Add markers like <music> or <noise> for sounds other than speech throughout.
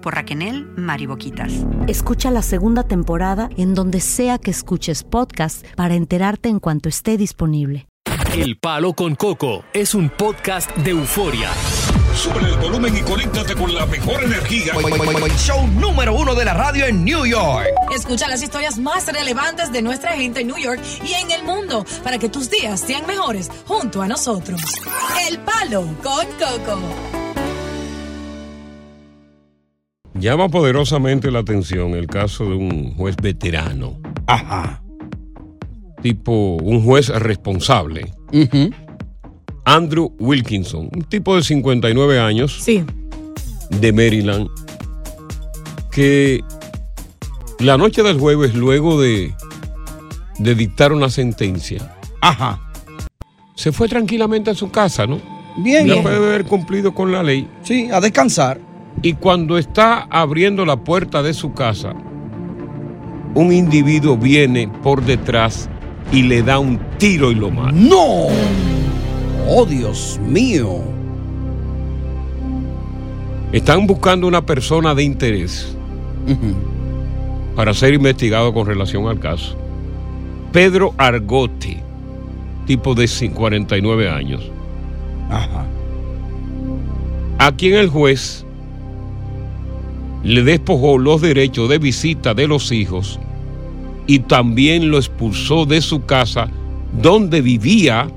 por Raquel Mariboquitas. Escucha la segunda temporada en donde sea que escuches podcast para enterarte en cuanto esté disponible. El Palo con Coco es un podcast de euforia. Sube el volumen y conéctate con la mejor energía. Show número uno de la radio en New York. Escucha las historias más relevantes de nuestra gente en New York y en el mundo para que tus días sean mejores junto a nosotros. El Palo con Coco. Llama poderosamente la atención el caso de un juez veterano. Ajá. Tipo, un juez responsable. Andrew Wilkinson, un tipo de 59 años. Sí. De Maryland. Que la noche del jueves, luego de, de dictar una sentencia. Ajá. Se fue tranquilamente a su casa, ¿no? Bien. Ya Bien. puede haber cumplido con la ley. Sí, a descansar. Y cuando está abriendo la puerta de su casa, un individuo viene por detrás y le da un tiro y lo mata. ¡No! ¡Oh, Dios mío! Están buscando una persona de interés para ser investigado con relación al caso. Pedro Argote, tipo de 49 años. Ajá. A quien el juez le despojó los derechos de visita de los hijos y también lo expulsó de su casa donde vivía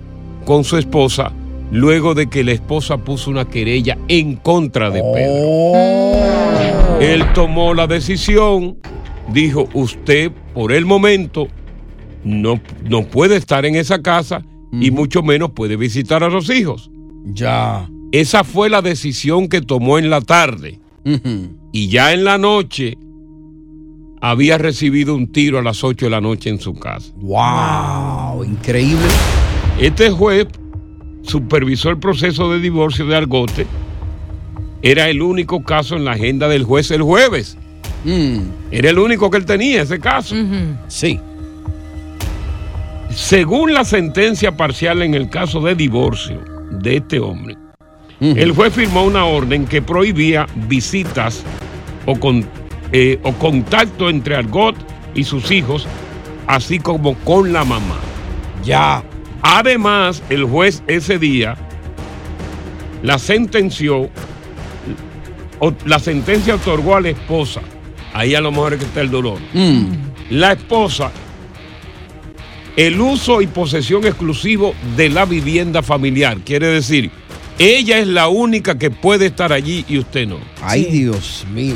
con su esposa luego de que la esposa puso una querella en contra de Pedro. Él tomó la decisión, dijo, usted por el momento no, no puede estar en esa casa y mucho menos puede visitar a los hijos. Ya. Esa fue la decisión que tomó en la tarde. Y ya en la noche había recibido un tiro a las 8 de la noche en su casa. ¡Wow! Increíble. Este juez supervisó el proceso de divorcio de Argote. Era el único caso en la agenda del juez el jueves. Era el único que él tenía, ese caso. Sí. Según la sentencia parcial en el caso de divorcio de este hombre, el juez firmó una orden que prohibía visitas o, con, eh, o contacto entre Argot y sus hijos, así como con la mamá. Ya. Además, el juez ese día la sentenció, o- la sentencia otorgó a la esposa, ahí a lo mejor es que está el dolor, la esposa el uso y posesión exclusivo de la vivienda familiar. Quiere decir, ella es la única que puede estar allí y usted no. Ay, Dios mío.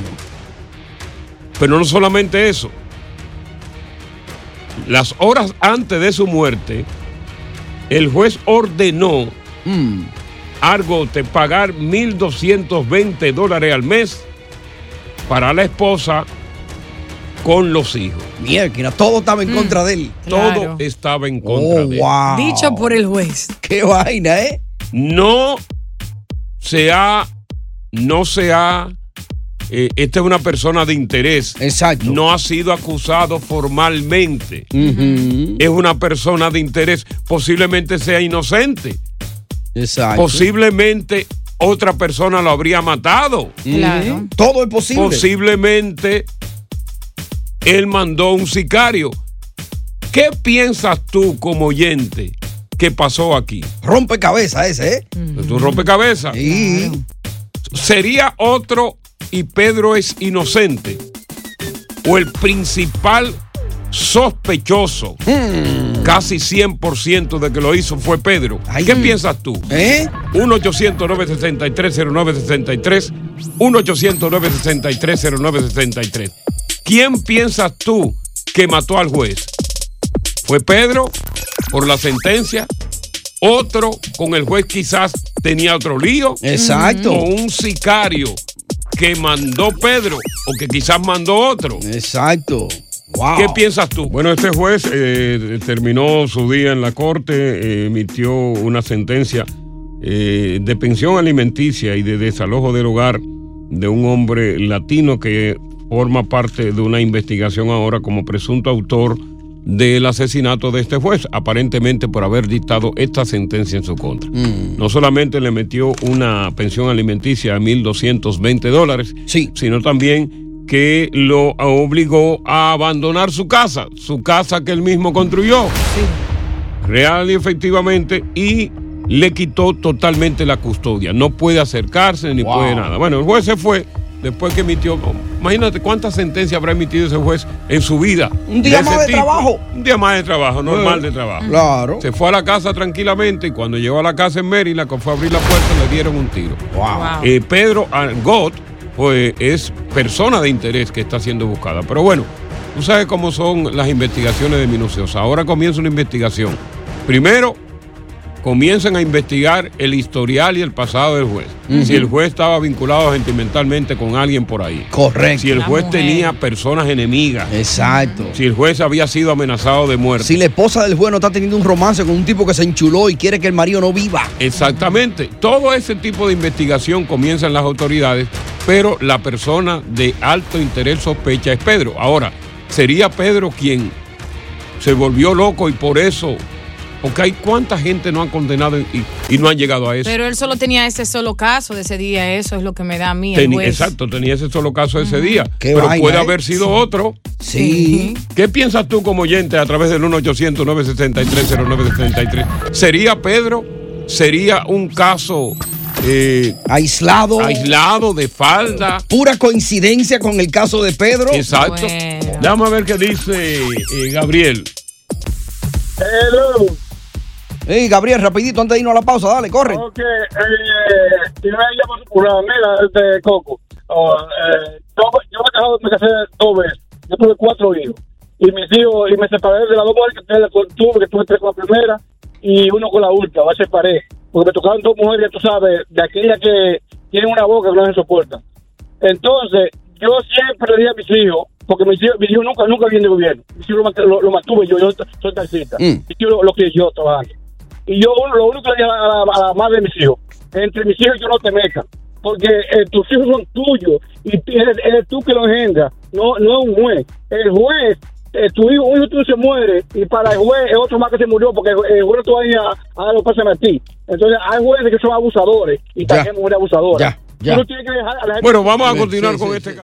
Pero no solamente eso. Las horas antes de su muerte, el juez ordenó a Argote pagar 1.220 dólares al mes para la esposa con los hijos. Mierda, todo estaba en contra de él. Todo Claro. estaba en contra Oh, de él. wow. Dicho por el juez. Qué vaina, ¿eh? No se ha, no se ha, eh, esta es una persona de interés. Exacto. No ha sido acusado formalmente. Es una persona de interés. Posiblemente sea inocente. Exacto. Posiblemente otra persona lo habría matado. Ujú. Todo es posible. Posiblemente él mandó un sicario. ¿Qué piensas tú como oyente que pasó aquí? Rompe cabeza ese, ¿eh? ¿Es un rompecabezas? Sí. ¿Sería otro y Pedro es inocente? ¿O el principal sospechoso, Hmm. casi 100% de que lo hizo fue Pedro? ¿Qué piensas tú? ¿Eh? 1-800-963-0963. 1-800-963-0963. ¿Quién piensas tú que mató al juez? ¿Fue Pedro por la sentencia? ¿Otro con el juez quizás tenía otro lío? Exacto. ¿O un sicario que mandó Pedro o que quizás mandó otro? Exacto. Wow. ¿Qué piensas tú? Bueno, este juez eh, terminó su día en la corte, eh, emitió una sentencia eh, de pensión alimenticia y de desalojo del hogar de un hombre latino que forma parte de una investigación ahora como presunto autor del asesinato de este juez, aparentemente por haber dictado esta sentencia en su contra. No solamente le metió una pensión alimenticia a 1.220 dólares, sino también que lo obligó a abandonar su casa, su casa que él mismo construyó. Real y efectivamente, y le quitó totalmente la custodia. No puede acercarse ni Wow. puede nada. Bueno, el juez se fue después que emitió. Imagínate cuántas sentencias habrá emitido ese juez en su vida. Un día de más de tipo. trabajo. Un día más de trabajo, normal de trabajo. claro. Se fue a la casa tranquilamente y cuando llegó a la casa en Maryland, que fue a abrir la puerta, le dieron un tiro. Wow. Eh, Pedro Argot pues, es persona de interés que está siendo buscada. Pero bueno, tú sabes cómo son las investigaciones de minuciosa. Ahora comienza una investigación. Primero, comienzan a investigar el historial y el pasado del juez. Si el juez estaba vinculado sentimentalmente con alguien por ahí. Correcto. Si el juez tenía personas enemigas. Exacto. Si el juez había sido amenazado de muerte. Si la esposa del juez no está teniendo un romance con un tipo que se enchuló y quiere que el marido no viva. Exactamente. Todo ese tipo de investigación comienza en las autoridades, pero la persona de alto interés sospecha es Pedro. Ahora, ¿sería Pedro quien se volvió loco y por eso? Porque hay cuánta gente no han condenado y, y no han llegado a eso. Pero él solo tenía ese solo caso de ese día, eso es lo que me da a mí. el juez. exacto, tenía ese solo caso ese día. Qué pero puede ¿eh? haber sido otro. Sí. ¿Qué piensas tú como oyente a través del 1-800-963-0963? ¿Sería Pedro? ¿Sería un caso eh, aislado? Aislado, de falda. Pura coincidencia con el caso de Pedro. Exacto. Dame a ver qué dice eh, Gabriel. Hello. Hey, Gabriel, rapidito, antes de irnos a la pausa, dale, corre. Ok, eh, me llamo una mira de Coco. Oh, eh, yo, me, casado, me casé dos veces. Yo tuve cuatro hijos. Y mis hijos, y me separé de las dos mujeres que tuve, que tuve tres con la primera y uno con la última, me separé. Porque me tocaron dos mujeres, tú sabes, de aquellas que tienen una boca que no se soporta. Entonces, yo siempre le di a mis hijos, porque mis hijos, mis hijos nunca, nunca vienen de gobierno. Mis hijos lo, mant- lo, lo mantuve yo, yo soy taxista. Mm. Mis hijos lo, lo que yo trabajando. Y yo lo único que le digo a la, a la madre de mis hijos, entre mis hijos yo no te metas, porque eh, tus hijos son tuyos y eres, eres tú que lo engendras, no, no es un juez. El juez, eh, tu hijo, un hijo tuyo se muere y para el juez es otro más que se murió porque el, el juez va a ir a, a los ti. Entonces hay jueces que son abusadores y también mujeres abusadoras. ya. Tú no tienes que dejar a la gente- Bueno, vamos a continuar con este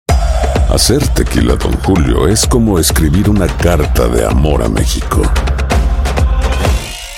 Hacer tequila, Don Julio, es como escribir una carta de amor a México.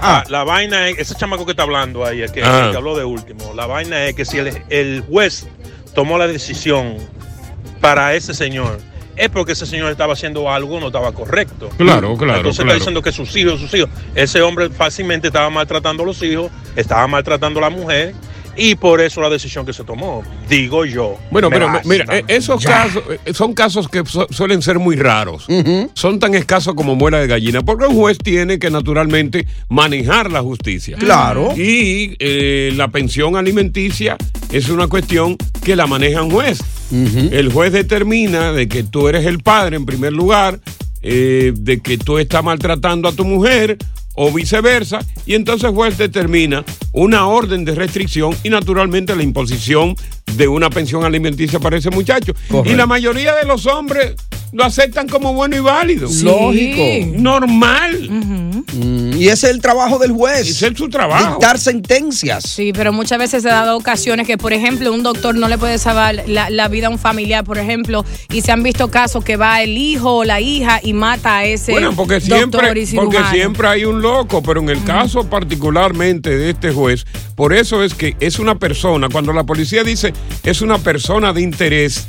Ah, la vaina es, ese chamaco que está hablando ahí, el que, Ah. el que habló de último, la vaina es que si el, el juez tomó la decisión para ese señor, es porque ese señor estaba haciendo algo no estaba correcto. Claro, claro, Entonces claro. está diciendo que sus hijos, sus hijos, ese hombre fácilmente estaba maltratando a los hijos, estaba maltratando a la mujer. Y por eso la decisión que se tomó, digo yo. Bueno, pero mira, eh, esos Ya. casos eh, son casos que su- suelen ser muy raros. Son tan escasos como muela de gallina, porque un juez tiene que naturalmente manejar la justicia. Claro. Y eh, la pensión alimenticia es una cuestión que la maneja un juez. El juez determina de que tú eres el padre en primer lugar, eh, de que tú estás maltratando a tu mujer o viceversa, y entonces el juez determina una orden de restricción y naturalmente la imposición de una pensión alimenticia para ese muchacho. Correcto. Y la mayoría de los hombres lo aceptan como bueno y válido. Sí. Lógico. Normal. Mm, y ese es el trabajo del juez. Ese es su trabajo. Dictar sentencias. Sí, pero muchas veces se ha dado ocasiones que, por ejemplo, un doctor no le puede salvar la, la vida a un familiar, por ejemplo, y se han visto casos que va el hijo o la hija y mata a ese Bueno, porque doctor siempre, y porque siempre hay un loco, pero en el caso particularmente de este juez, por eso es que es una persona, cuando la policía dice es una persona de interés,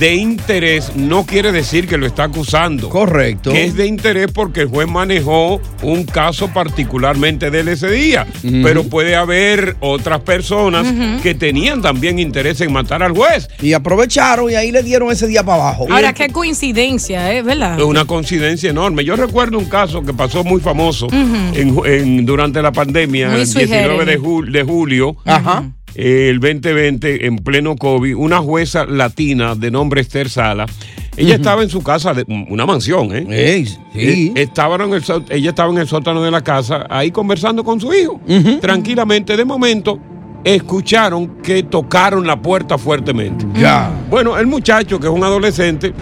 de interés no quiere decir que lo está acusando. Correcto. Que es de interés porque el juez manejó un caso particularmente de él ese día, pero puede haber otras personas que tenían también interés en matar al juez. Y aprovecharon y ahí le dieron ese día para abajo. Ahora, qué coincidencia, ¿eh? ¿Verdad? Es una coincidencia enorme. Yo recuerdo un caso que pasó muy famoso Ujú. en, en- durante la pandemia, Muy el sui 19 de, generis. jul- de julio, Ajá. eh, el 2020, en pleno COVID, una jueza latina de nombre Esther Sala. Ella estaba en su casa, de, una mansión, ¿eh? Ey, sí. Eh, en el ella estaba en el sótano de la casa, ahí conversando con su hijo. Tranquilamente, de momento, escucharon que tocaron la puerta fuertemente. Ya. Bueno, el muchacho, que es un adolescente,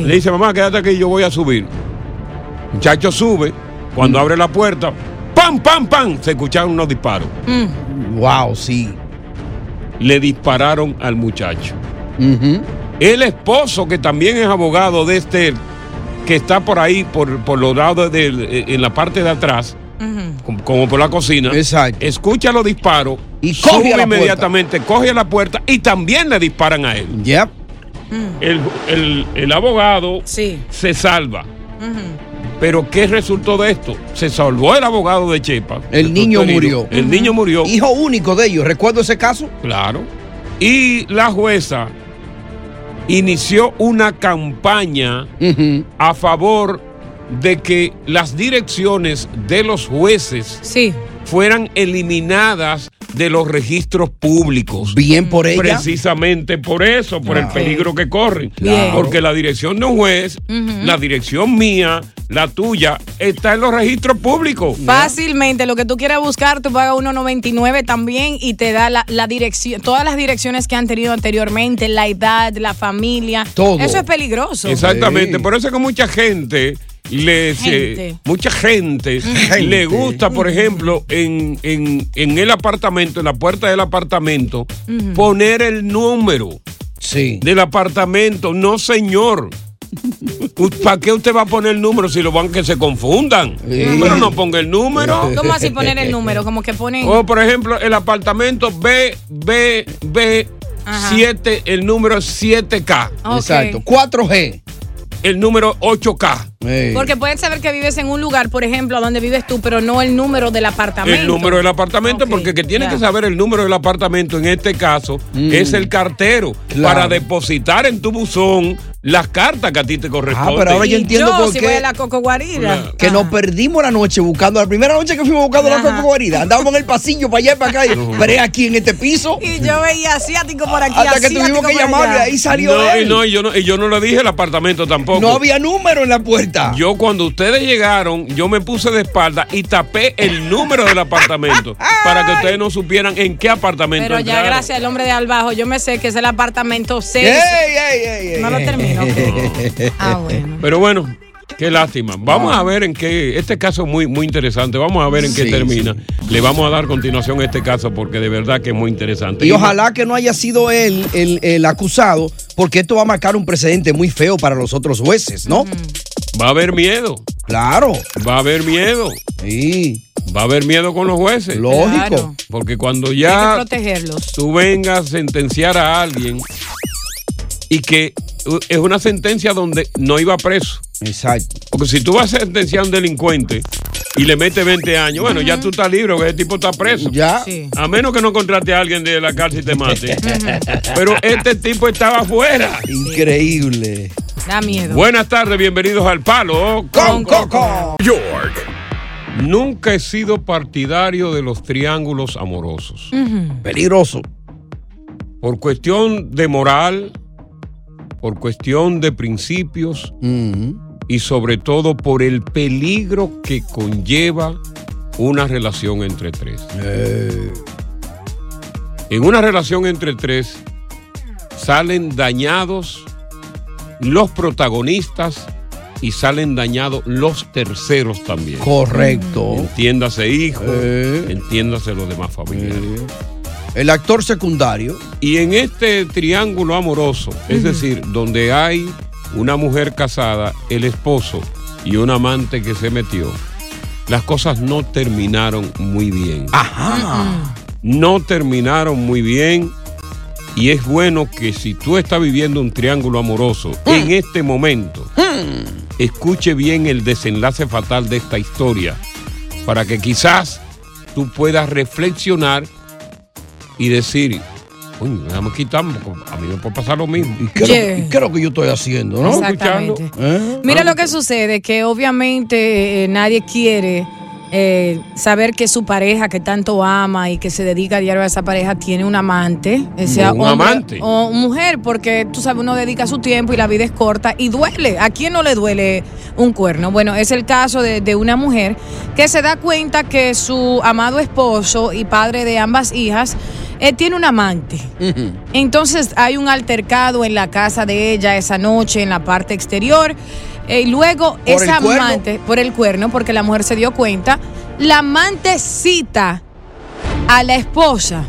le dice, mamá, quédate aquí, yo voy a subir. El muchacho sube, cuando abre la puerta, ¡pam, pam, pam! Se escucharon unos disparos. Wow, sí. Le dispararon al muchacho. El esposo, que también es abogado de Esther, que está por ahí, por, por los lados, del- eh, en la parte de atrás, como, como por la cocina, escucha los disparos y coge sube inmediatamente, coge a la puerta y también le disparan a él. Yep. El, el- el abogado se salva. Pero ¿qué resultó de esto? Se salvó el abogado de Chepa. El niño murió. El niño murió. Hijo único de ellos. ¿Recuerdo ese caso? Claro. Y la jueza inició una campaña a favor de que las direcciones de los jueces fueran eliminadas de los registros públicos. Bien por ella. Precisamente por eso, por el peligro que corren. Claro. Porque la dirección de un juez, la dirección mía, la tuya, está en los registros públicos. Fácilmente, lo que tú quieras buscar, tú pagas 1.99 también y te da la, la dirección, todas las direcciones que han tenido anteriormente, la edad, la familia. Todo. Eso es peligroso. Exactamente, por eso es que mucha gente les eh, mucha gente, le gusta, por ejemplo, en, en- en el apartamento, en la puerta del apartamento, poner el número del apartamento. No, señor. ¿Para qué usted va a poner el número si lo van que se confundan? Pero no ponga el número. ¿Cómo así poner el <laughs> número? Como que ponen. O por ejemplo, el apartamento B, B, B, Ajá. 7, el número es 7K. Ok. Exacto. 4G. El número 8K. Porque pueden saber que vives en un lugar, por ejemplo, donde vives tú, pero no el número del apartamento. El número del apartamento, porque que tiene que saber el número del apartamento en este caso es el cartero para depositar en tu buzón las cartas que a ti te corresponden. Ah, pero ahora yo entiendo por si qué. voy a la Coco Guarida. Que nos perdimos la noche buscando, la primera noche que fuimos buscando la coco guarida. Andábamos en el pasillo para allá y para acá. Y, <laughs> pero es aquí en este piso. Y yo veía asiático por aquí, Hasta que tuvimos que llamarle, ahí salió no, y él. no, y yo no, y yo no le dije el apartamento tampoco. No había número en la puerta. Yo cuando ustedes llegaron, yo me puse de espalda y tapé el número del apartamento <laughs> para que ustedes no supieran en qué apartamento Pero ya gracias al hombre de al bajo, yo me sé que es el apartamento 6. Ey, ey, ey, ey. No lo termino. <laughs> Ah, bueno. Pero bueno, qué lástima. Vamos a ver en qué. Este caso es muy, muy interesante. Vamos a ver en qué Sí, termina. Le vamos a dar continuación a este caso porque de verdad que es muy interesante. Y ojalá que no haya sido él el, el acusado, porque esto va a marcar un precedente muy feo para los otros jueces, ¿no? Va a haber miedo. Claro. Va a haber miedo. Sí. Va a haber miedo con los jueces. Lógico. Claro. Porque cuando Hay que ya protegerlos. tú vengas a sentenciar a alguien y que es una sentencia donde no iba preso. Exacto. Porque si tú vas a sentenciar a un delincuente y le metes 20 años, bueno, ya tú estás libre, porque ese tipo está preso. Ya. Sí. A menos que no contrate a alguien de la cárcel y te mate. Pero este tipo estaba afuera. Increíble. Da miedo. Buenas tardes, bienvenidos al Palo Con Coco. York. Nunca he sido partidario de los triángulos amorosos. Peligroso. Por cuestión de moral, por cuestión de principios y sobre todo por el peligro que conlleva una relación entre tres. En una relación entre tres salen dañados los protagonistas y salen dañados los terceros también. Correcto. Entiéndase hijo, Eh. entiéndase los demás familiares. El actor secundario. Y en este triángulo amoroso, es decir, donde hay una mujer casada, el esposo y un amante que se metió, las cosas no terminaron muy bien. Ajá. No terminaron muy bien. Y es bueno que si tú estás viviendo un triángulo amoroso en este momento, escuche bien el desenlace fatal de esta historia para que quizás tú puedas reflexionar y decir, coño, déjame quitarme, porque a mí me puede pasar lo mismo. ¿Y qué, es lo que- y qué es lo que yo estoy haciendo, no? Exactamente. ¿Eh? Mira lo que sucede, que obviamente eh, nadie quiere eh, saber que su pareja que tanto ama y que se dedica a diario a esa pareja tiene un amante, eh, sea Un hombre amante. o mujer, porque tú sabes, uno dedica su tiempo y la vida es corta y duele. ¿A quién no le duele un cuerno? Bueno, es el caso de, de una mujer que se da cuenta que su amado esposo y padre de ambas hijas eh, tiene un amante. Entonces hay un altercado en la casa de ella esa noche, en la parte exterior. eh, y luego ¿Por esa cuerno? amante, por el cuerno, porque la mujer se dio cuenta, la amante cita a la esposa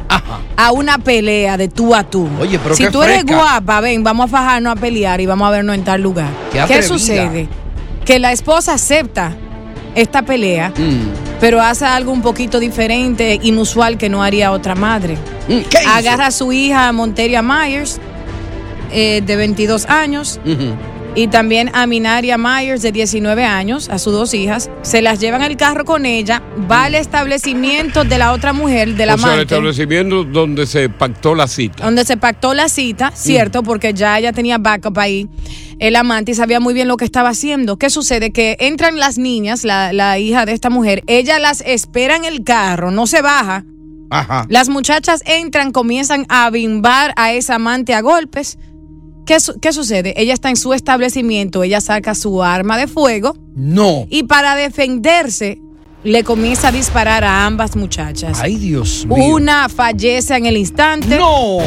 a una pelea de tú a tú. Oye, pero si tú eres fresca. guapa, ven, vamos a fajarnos a pelear y vamos a vernos en tal lugar. Qué ¿Qué sucede? Que la esposa acepta esta pelea, Mm. Pero hace algo un poquito diferente, inusual que no haría otra madre. Mm, ¿Qué hizo? Agarra a su hija Monteria Myers, eh, de 22 años. Y también a Minaria Myers, de 19 años, a sus dos hijas. Se las lleva en el carro con ella, va al establecimiento de la otra mujer, de la o sea, el amante. establecimiento donde se pactó la cita. Donde se pactó la cita, cierto, porque ya ella tenía backup ahí, el amante, y sabía muy bien lo que estaba haciendo. ¿Qué sucede? Que entran las niñas, la, la hija de esta mujer, ella las espera en el carro, no se baja. Ajá. Las muchachas entran, comienzan a bimbar a esa amante a golpes. ¿Qué, su- qué sucede? Ella está en su establecimiento, ella saca su arma de fuego No. y para defenderse le comienza a disparar a ambas muchachas. Ay, Dios mío. Una fallece en el instante. No.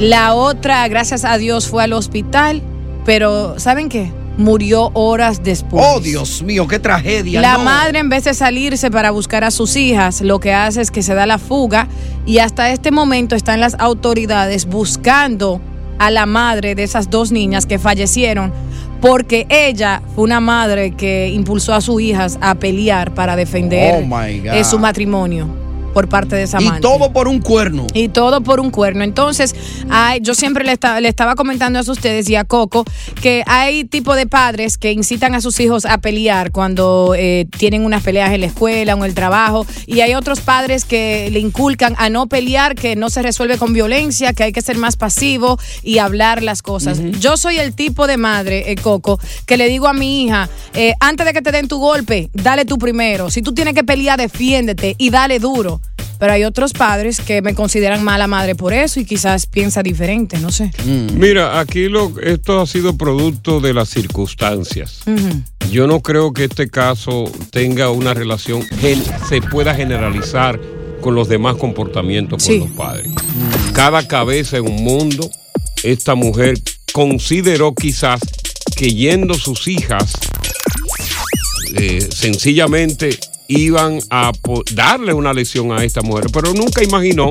La otra, gracias a Dios, fue al hospital, pero ¿saben qué? Murió horas después. Oh, Dios mío, qué tragedia. La no. madre, en vez de salirse para buscar a sus hijas, lo que hace es que se da la fuga y hasta este momento están las autoridades buscando a la madre de esas dos niñas que fallecieron porque ella fue una madre que impulsó a sus hijas a pelear para defender Oh, eh, su matrimonio. Por parte de esa Y amante. todo por un cuerno. Y todo por un cuerno. Entonces, ay, yo siempre le, esta- le estaba comentando a ustedes y a Coco que hay tipo de padres que incitan a sus hijos a pelear cuando eh, tienen unas peleas en la escuela o en el trabajo. Y hay otros padres que le inculcan a no pelear, que no se resuelve con violencia, que hay que ser más pasivo y hablar las cosas. Yo soy el tipo de madre, eh, Coco, que le digo a mi hija, eh, antes de que te den tu golpe, dale tú primero. Si tú tienes que pelear, defiéndete y dale duro. Pero hay otros padres que me consideran mala madre por eso y quizás piensa diferente, no sé. Mira, aquí lo, esto ha sido producto de las circunstancias. Yo no creo que este caso tenga una relación, gen- se pueda generalizar con los demás comportamientos con los padres. Cada cabeza en un mundo, esta mujer consideró quizás que yendo sus hijas, eh, sencillamente iban a darle una lesión a esta mujer, pero nunca imaginó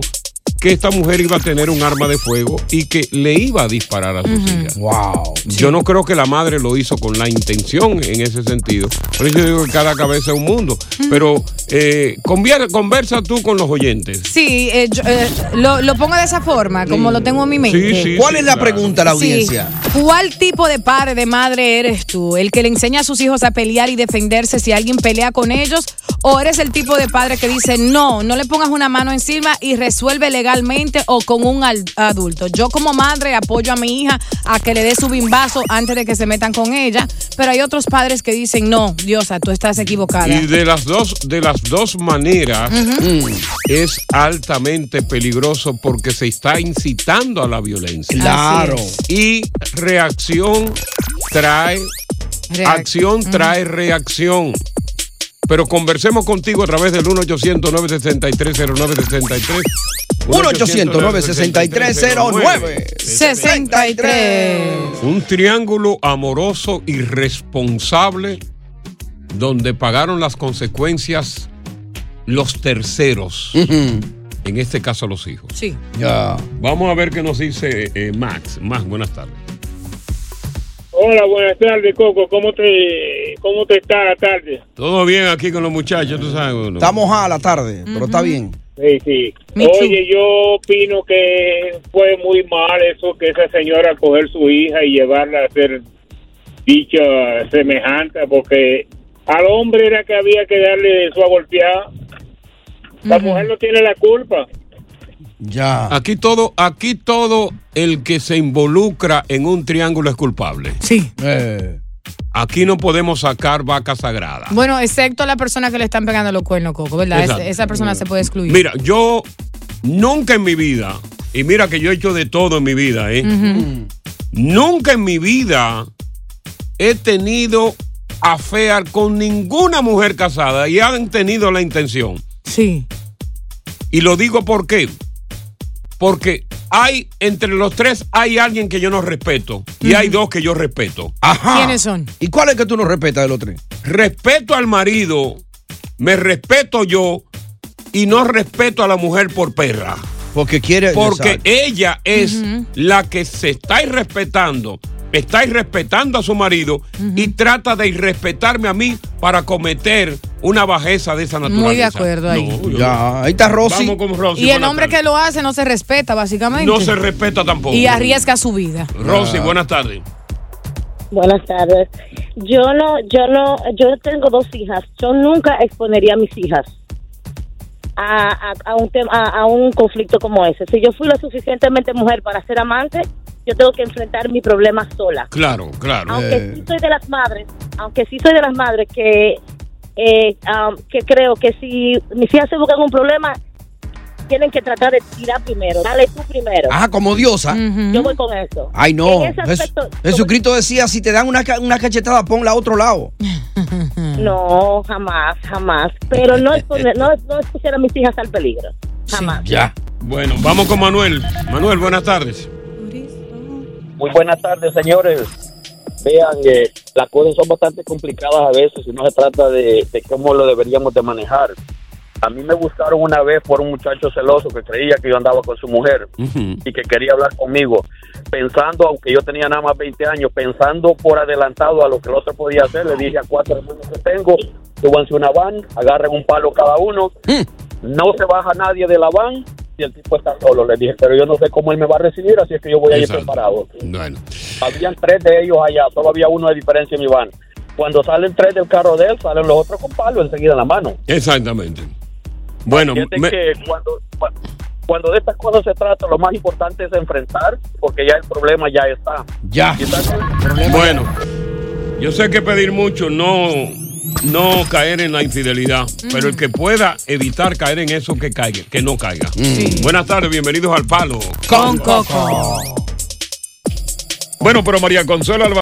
que esta mujer iba a tener un arma de fuego y que le iba a disparar a sus hijas. Wow. Yo no creo que la madre lo hizo con la intención en ese sentido. Por eso yo digo que cada cabeza es un mundo. Pero eh, conversa tú con los oyentes. Sí, eh, yo, eh, lo, lo pongo de esa forma, como lo tengo en mi mente. Sí, sí, ¿Cuál sí, es la claro. pregunta a la Sí. audiencia? ¿Cuál tipo de padre, de madre eres tú? ¿El que le enseña a sus hijos a pelear y defenderse si alguien pelea con ellos? ¿O eres el tipo de padre que dice, no, no le pongas una mano encima y resuelve legalmente o con un adulto? Yo como madre apoyo a mi hija a que le dé su bimbazo antes de que se metan con ella, pero hay otros padres que dicen, no, Diosa, tú estás equivocada. Y de las dos, de las dos maneras mm, es altamente peligroso porque se está incitando a la violencia. Claro. Y reacción trae Reac- acción trae reacción. Pero conversemos contigo a través del 1-800-963-0963. 1-800-963-09. 63. Un triángulo amoroso irresponsable donde pagaron las consecuencias los terceros. En este caso los hijos. Sí. Ya. Vamos a ver qué nos dice eh, Max. Max, buenas tardes. Hola, buenas tardes, Coco. ¿Cómo te, cómo te está la tarde? Todo bien aquí con los muchachos, tú sabes. uno. Estamos a la tarde, pero está bien. Sí, sí. Oye, yo opino que fue muy mal eso que esa señora coger su hija y llevarla a hacer dicha semejante, porque al hombre era que había que darle su agolpeada. La mujer no tiene la culpa. Ya. Aquí todo, aquí todo el que se involucra en un triángulo es culpable. Sí. Eh, Aquí no podemos sacar vaca sagrada. Bueno, excepto la persona que le están pegando los cuernos, Coco, ¿verdad? Es- esa persona se puede excluir. Mira, yo nunca en mi vida, y mira que yo he hecho de todo en mi vida, ¿eh? Nunca en mi vida he tenido afear con ninguna mujer casada y han tenido la intención. Sí. Y lo digo por qué. Porque hay, entre los tres, hay alguien que yo no respeto y hay dos que yo respeto. Ajá. ¿Quiénes son? ¿Y cuál es que tú no respetas de los tres? Respeto al marido, me respeto yo y no respeto a la mujer por perra. Porque quiere. Porque ella es la que se está irrespetando, está irrespetando a su marido y trata de irrespetarme a mí para cometer una bajeza de esa naturaleza. Muy de acuerdo ahí. No, yo- Ya, ahí está Rosy. Vamos con Rosy. Y el hombre que lo hace no se respeta, básicamente. No se respeta tampoco. Y arriesga su vida. Rosy, buenas tardes. Buenas tardes. Yo no, yo no, yo tengo dos hijas. Yo nunca exponería a mis hijas a, a, a un tema, a, a un conflicto como ese. Si yo fui lo suficientemente mujer para ser amante, yo tengo que enfrentar mi problema sola. Claro, claro. Aunque Eh. sí soy de las madres, aunque sí soy de las madres que eh, um, que creo que si mis hijas se buscan un problema, tienen que tratar de tirar primero. Dale tú primero. Ah, como diosa. Yo voy con eso. Ay, no. Aspecto, Jesucristo decía: si te dan una, una cachetada, ponla a otro lado. <laughs> No, jamás, jamás. Pero no no, no expusiera a mis hijas al peligro. Jamás. Ya. Bueno, vamos con Manuel. Manuel, buenas tardes. Muy buenas tardes, señores. Vean, eh, las cosas son bastante complicadas a veces y no se trata de, de cómo lo deberíamos de manejar. A mí me gustaron una vez por un muchacho celoso que creía que yo andaba con su mujer y que quería hablar conmigo, pensando, aunque yo tenía nada más 20 años, pensando por adelantado a lo que el otro podía hacer, le dije a cuatro hermanos que tengo, súbanse una van, agarren un palo cada uno No se baja nadie de la van y el tipo está solo. Le dije, pero yo no sé cómo él me va a recibir, así es que yo voy a ir preparado. Bueno. Habían tres de ellos allá, solo había uno de diferencia en mi van. Cuando salen tres del carro de él, salen los otros con palo enseguida en la mano. Exactamente. Bueno, Fíjate me- que cuando, cua- cuando de estas cosas se trata, lo más importante es enfrentar, porque ya el problema ya está. Ya. Bueno, yo sé que pedir mucho no, no caer en la infidelidad, pero el que pueda evitar caer en eso, que caiga, que no caiga. Buenas tardes, bienvenidos al Palo. Con Coco. Bueno, pero María Consuelo Alba.